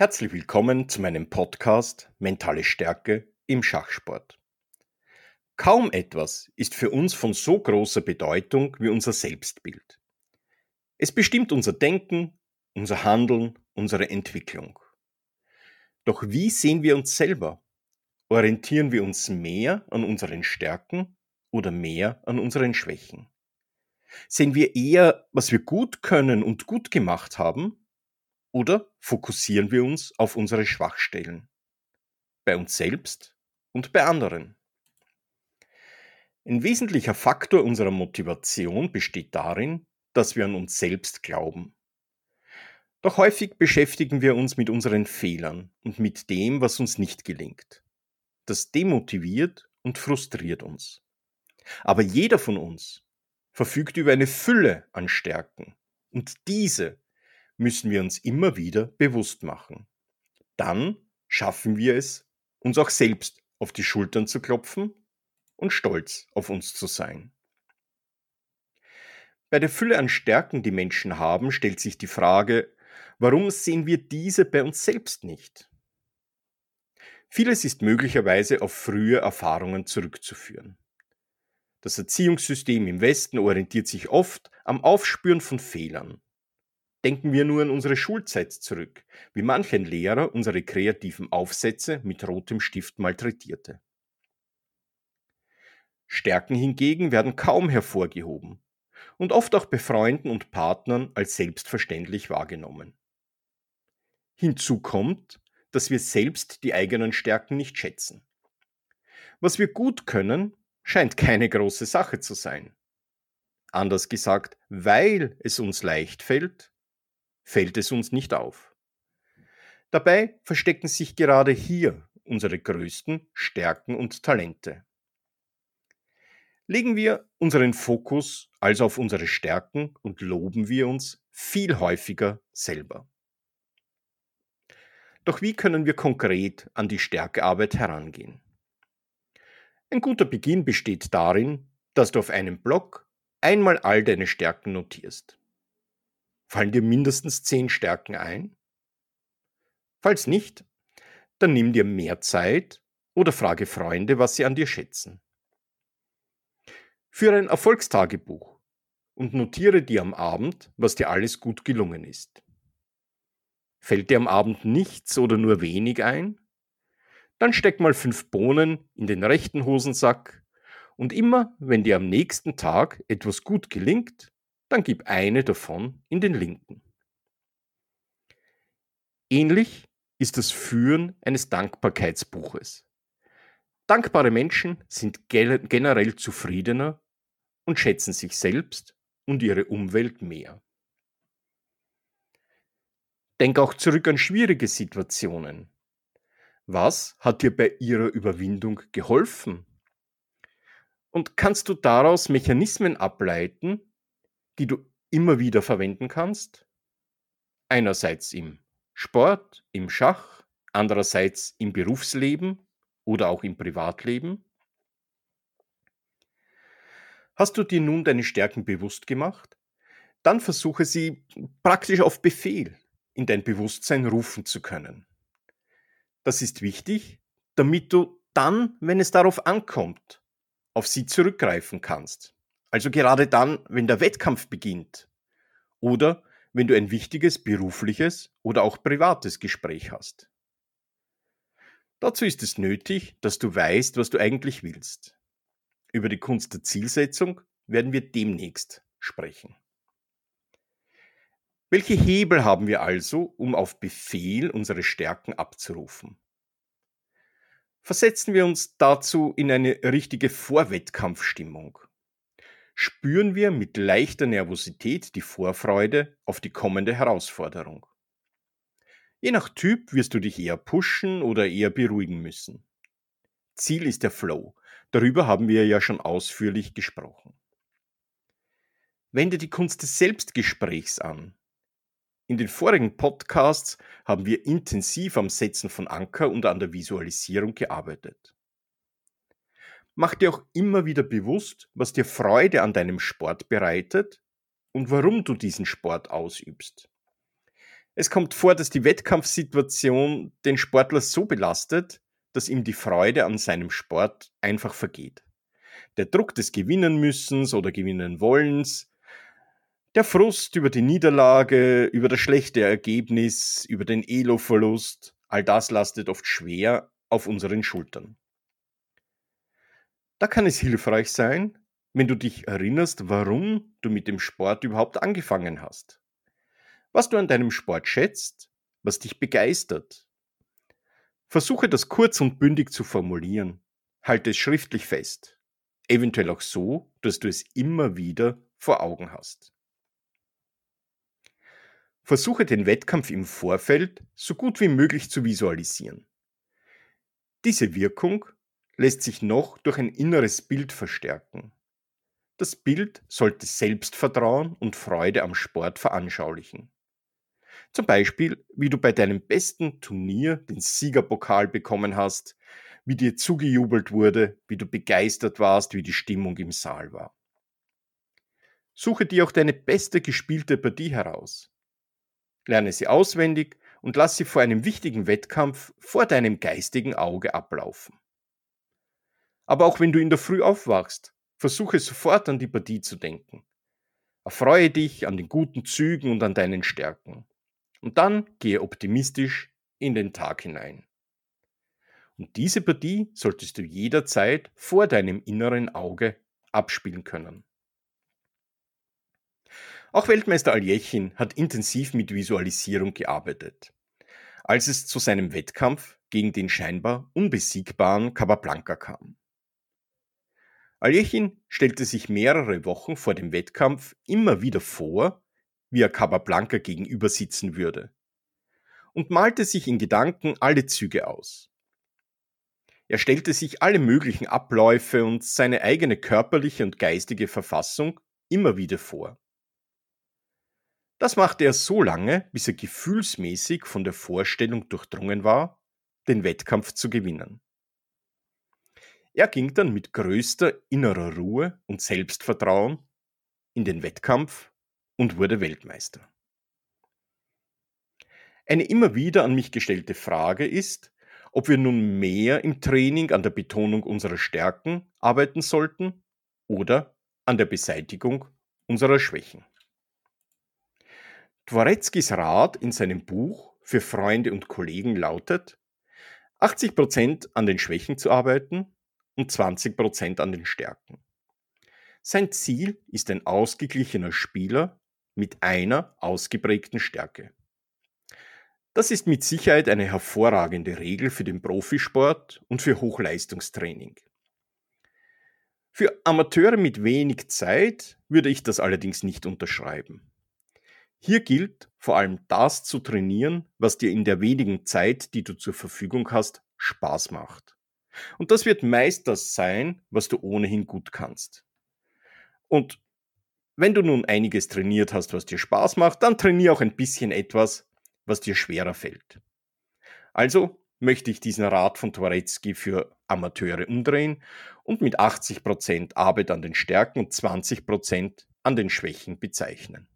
Herzlich willkommen zu meinem Podcast Mentale Stärke im Schachsport. Kaum etwas ist für uns von so großer Bedeutung wie unser Selbstbild. Es bestimmt unser Denken, unser Handeln, unsere Entwicklung. Doch wie sehen wir uns selber? Orientieren wir uns mehr an unseren Stärken oder mehr an unseren Schwächen? Sehen wir eher, was wir gut können und gut gemacht haben oder fokussieren wir uns auf unsere Schwachstellen? Bei uns selbst und bei anderen. Ein wesentlicher Faktor unserer Motivation besteht darin, dass wir an uns selbst glauben. Doch häufig beschäftigen wir uns mit unseren Fehlern und mit dem, was uns nicht gelingt. Das demotiviert und frustriert uns. Aber jeder von uns verfügt über eine Fülle an Stärken und diese müssen wir uns immer wieder bewusst machen. Dann schaffen wir es, uns auch selbst auf die Schultern zu klopfen und stolz auf uns zu sein. Bei der Fülle an Stärken, die Menschen haben, stellt sich die Frage, warum sehen wir diese bei uns selbst nicht? Vieles ist möglicherweise auf frühe Erfahrungen zurückzuführen. Das Erziehungssystem im Westen orientiert sich oft am Aufspüren von Fehlern. Denken wir nur an unsere Schulzeit zurück, wie manch ein Lehrer unsere kreativen Aufsätze mit rotem Stift malträtierte. Stärken hingegen werden kaum hervorgehoben und oft auch bei Freunden und Partnern als selbstverständlich wahrgenommen. Hinzu kommt, dass wir selbst die eigenen Stärken nicht schätzen. Was wir gut können, scheint keine große Sache zu sein. Anders gesagt, weil es uns leicht fällt, fällt es uns nicht auf. Dabei verstecken sich gerade hier unsere größten Stärken und Talente. Legen wir unseren Fokus also auf unsere Stärken und loben wir uns viel häufiger selber. Doch wie können wir konkret an die Stärkearbeit herangehen? Ein guter Beginn besteht darin, dass du auf einem Blog einmal all deine Stärken notierst. Fallen dir mindestens zehn Stärken ein? Falls nicht, dann nimm dir mehr Zeit oder frage Freunde, was sie an dir schätzen. Führe ein Erfolgstagebuch und notiere dir am Abend, was dir alles gut gelungen ist. Fällt dir am Abend nichts oder nur wenig ein? Dann steck mal fünf Bohnen in den rechten Hosensack und immer, wenn dir am nächsten Tag etwas gut gelingt, dann gib eine davon in den linken. Ähnlich ist das Führen eines Dankbarkeitsbuches. Dankbare Menschen sind generell zufriedener und schätzen sich selbst und ihre Umwelt mehr. Denk auch zurück an schwierige Situationen. Was hat dir bei ihrer Überwindung geholfen? Und kannst du daraus Mechanismen ableiten, die du immer wieder verwenden kannst. Einerseits im Sport, im Schach, andererseits im Berufsleben oder auch im Privatleben. Hast du dir nun deine Stärken bewusst gemacht? Dann versuche sie praktisch auf Befehl in dein Bewusstsein rufen zu können. Das ist wichtig, damit du dann, wenn es darauf ankommt, auf sie zurückgreifen kannst. Also gerade dann, wenn der Wettkampf beginnt oder wenn du ein wichtiges berufliches oder auch privates Gespräch hast. Dazu ist es nötig, dass du weißt, was du eigentlich willst. Über die Kunst der Zielsetzung werden wir demnächst sprechen. Welche Hebel haben wir also, um auf Befehl unsere Stärken abzurufen? Versetzen wir uns dazu in eine richtige Vorwettkampfstimmung spüren wir mit leichter Nervosität die Vorfreude auf die kommende Herausforderung. Je nach Typ wirst du dich eher pushen oder eher beruhigen müssen. Ziel ist der Flow. Darüber haben wir ja schon ausführlich gesprochen. Wende die Kunst des Selbstgesprächs an. In den vorigen Podcasts haben wir intensiv am Setzen von Anker und an der Visualisierung gearbeitet. Mach dir auch immer wieder bewusst, was dir Freude an deinem Sport bereitet und warum du diesen Sport ausübst. Es kommt vor, dass die Wettkampfsituation den Sportler so belastet, dass ihm die Freude an seinem Sport einfach vergeht. Der Druck des Gewinnen müssens oder gewinnen wollens, der Frust über die Niederlage, über das schlechte Ergebnis, über den Elo-Verlust, all das lastet oft schwer auf unseren Schultern. Da kann es hilfreich sein, wenn du dich erinnerst, warum du mit dem Sport überhaupt angefangen hast. Was du an deinem Sport schätzt, was dich begeistert. Versuche das kurz und bündig zu formulieren. Halte es schriftlich fest. Eventuell auch so, dass du es immer wieder vor Augen hast. Versuche den Wettkampf im Vorfeld so gut wie möglich zu visualisieren. Diese Wirkung lässt sich noch durch ein inneres Bild verstärken. Das Bild sollte Selbstvertrauen und Freude am Sport veranschaulichen. Zum Beispiel, wie du bei deinem besten Turnier den Siegerpokal bekommen hast, wie dir zugejubelt wurde, wie du begeistert warst, wie die Stimmung im Saal war. Suche dir auch deine beste gespielte Partie heraus. Lerne sie auswendig und lass sie vor einem wichtigen Wettkampf vor deinem geistigen Auge ablaufen. Aber auch wenn du in der Früh aufwachst, versuche sofort an die Partie zu denken. Erfreue dich an den guten Zügen und an deinen Stärken. Und dann gehe optimistisch in den Tag hinein. Und diese Partie solltest du jederzeit vor deinem inneren Auge abspielen können. Auch Weltmeister Aljechin hat intensiv mit Visualisierung gearbeitet. Als es zu seinem Wettkampf gegen den scheinbar unbesiegbaren Capablanca kam. Aljechin stellte sich mehrere Wochen vor dem Wettkampf immer wieder vor, wie er Capablanca gegenüber sitzen würde und malte sich in Gedanken alle Züge aus. Er stellte sich alle möglichen Abläufe und seine eigene körperliche und geistige Verfassung immer wieder vor. Das machte er so lange, bis er gefühlsmäßig von der Vorstellung durchdrungen war, den Wettkampf zu gewinnen. Er ging dann mit größter innerer Ruhe und Selbstvertrauen in den Wettkampf und wurde Weltmeister. Eine immer wieder an mich gestellte Frage ist, ob wir nun mehr im Training an der Betonung unserer Stärken arbeiten sollten oder an der Beseitigung unserer Schwächen. Dworeckis Rat in seinem Buch für Freunde und Kollegen lautet, 80% an den Schwächen zu arbeiten und 20% an den Stärken. Sein Ziel ist ein ausgeglichener Spieler mit einer ausgeprägten Stärke. Das ist mit Sicherheit eine hervorragende Regel für den Profisport und für Hochleistungstraining. Für Amateure mit wenig Zeit würde ich das allerdings nicht unterschreiben. Hier gilt vor allem das zu trainieren, was dir in der wenigen Zeit, die du zur Verfügung hast, Spaß macht. Und das wird meist das sein, was du ohnehin gut kannst. Und wenn du nun einiges trainiert hast, was dir Spaß macht, dann trainier auch ein bisschen etwas, was dir schwerer fällt. Also möchte ich diesen Rat von Twarecki für Amateure umdrehen und mit 80% Arbeit an den Stärken und 20% an den Schwächen bezeichnen.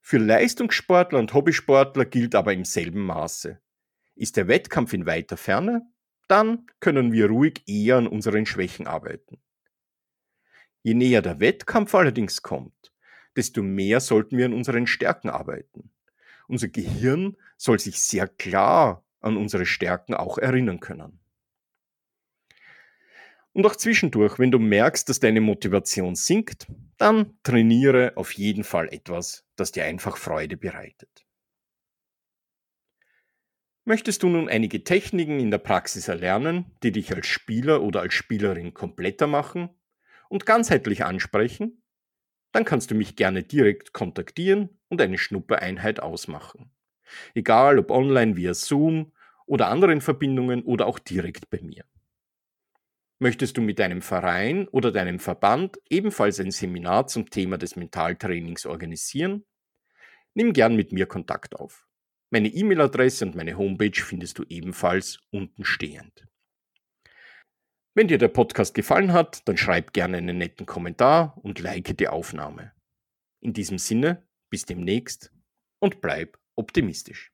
Für Leistungssportler und Hobbysportler gilt aber im selben Maße. Ist der Wettkampf in weiter Ferne, dann können wir ruhig eher an unseren Schwächen arbeiten. Je näher der Wettkampf allerdings kommt, desto mehr sollten wir an unseren Stärken arbeiten. Unser Gehirn soll sich sehr klar an unsere Stärken auch erinnern können. Und auch zwischendurch, wenn du merkst, dass deine Motivation sinkt, dann trainiere auf jeden Fall etwas, das dir einfach Freude bereitet. Möchtest du nun einige Techniken in der Praxis erlernen, die dich als Spieler oder als Spielerin kompletter machen und ganzheitlich ansprechen? Dann kannst du mich gerne direkt kontaktieren und eine Schnuppereinheit ausmachen. Egal ob online via Zoom oder anderen Verbindungen oder auch direkt bei mir. Möchtest du mit deinem Verein oder deinem Verband ebenfalls ein Seminar zum Thema des Mentaltrainings organisieren? Nimm gern mit mir Kontakt auf. Meine E-Mail-Adresse und meine Homepage findest du ebenfalls unten stehend. Wenn dir der Podcast gefallen hat, dann schreib gerne einen netten Kommentar und like die Aufnahme. In diesem Sinne, bis demnächst und bleib optimistisch.